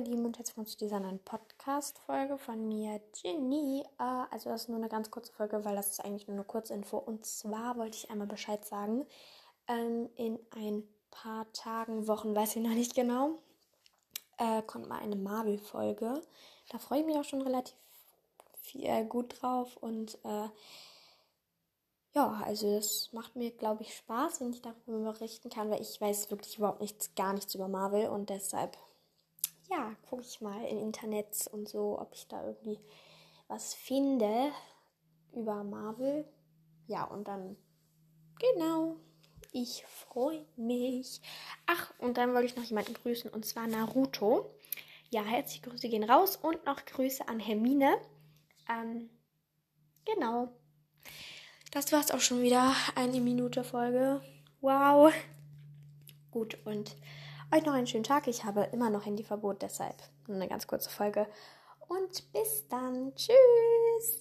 ihr Lieben und herzlich willkommen zu dieser neuen Podcast-Folge von mir, Ginny. Äh, also das ist nur eine ganz kurze Folge, weil das ist eigentlich nur eine Kurzinfo. Und zwar wollte ich einmal Bescheid sagen, ähm, in ein paar Tagen, Wochen, weiß ich noch nicht genau, äh, kommt mal eine Marvel-Folge. Da freue ich mich auch schon relativ viel, äh, gut drauf und äh, ja, also das macht mir, glaube ich, Spaß, wenn ich darüber berichten kann, weil ich weiß wirklich überhaupt nichts, gar nichts über Marvel und deshalb, ja, gucke ich mal im Internet und so, ob ich da irgendwie was finde über Marvel. Ja, und dann, genau, ich freue mich. Ach, und dann wollte ich noch jemanden grüßen und zwar Naruto. Ja, herzliche Grüße gehen raus und noch Grüße an Hermine. Ähm, genau. Das war's auch schon wieder. Eine Minute Folge. Wow. Gut, und euch noch einen schönen Tag. Ich habe immer noch Handyverbot, deshalb nur eine ganz kurze Folge. Und bis dann. Tschüss.